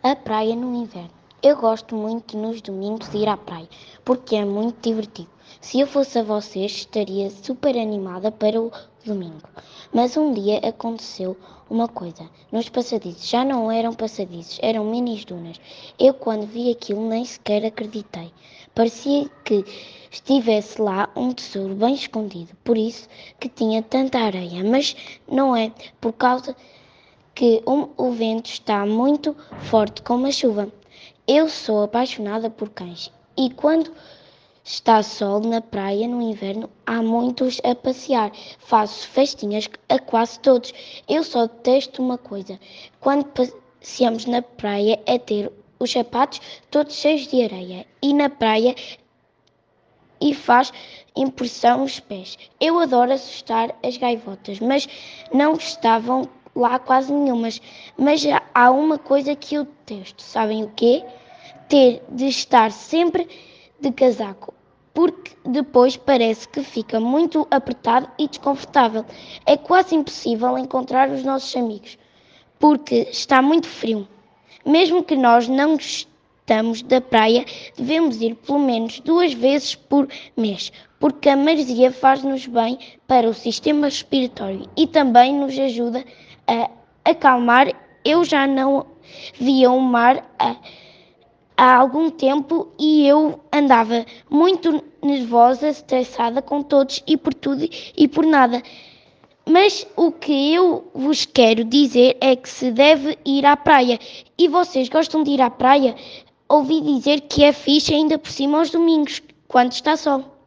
A praia no inverno. Eu gosto muito nos domingos de ir à praia, porque é muito divertido. Se eu fosse a vocês, estaria super animada para o domingo. Mas um dia aconteceu uma coisa. Nos passadizos já não eram passadizos, eram minis dunas. Eu quando vi aquilo nem sequer acreditei. Parecia que estivesse lá um tesouro bem escondido, por isso que tinha tanta areia, mas não é por causa que um, o vento está muito forte como a chuva. Eu sou apaixonada por cães e quando está sol na praia no inverno há muitos a passear. Faço festinhas a quase todos. Eu só detesto uma coisa. Quando passeamos na praia é ter os sapatos todos cheios de areia e na praia e faz impressão os pés. Eu adoro assustar as gaivotas, mas não estavam lá quase nenhumas. Mas há uma coisa que eu detesto, sabem o quê? Ter de estar sempre de casaco, porque depois parece que fica muito apertado e desconfortável. É quase impossível encontrar os nossos amigos, porque está muito frio. Mesmo que nós não gostamos da praia, devemos ir pelo menos duas vezes por mês, porque a maresia faz-nos bem para o sistema respiratório e também nos ajuda a a acalmar. Eu já não via o mar há, há algum tempo e eu andava muito nervosa, estressada com todos e por tudo e por nada. Mas o que eu vos quero dizer é que se deve ir à praia. E vocês gostam de ir à praia? Ouvi dizer que é fixe ainda por cima aos domingos, quando está sol.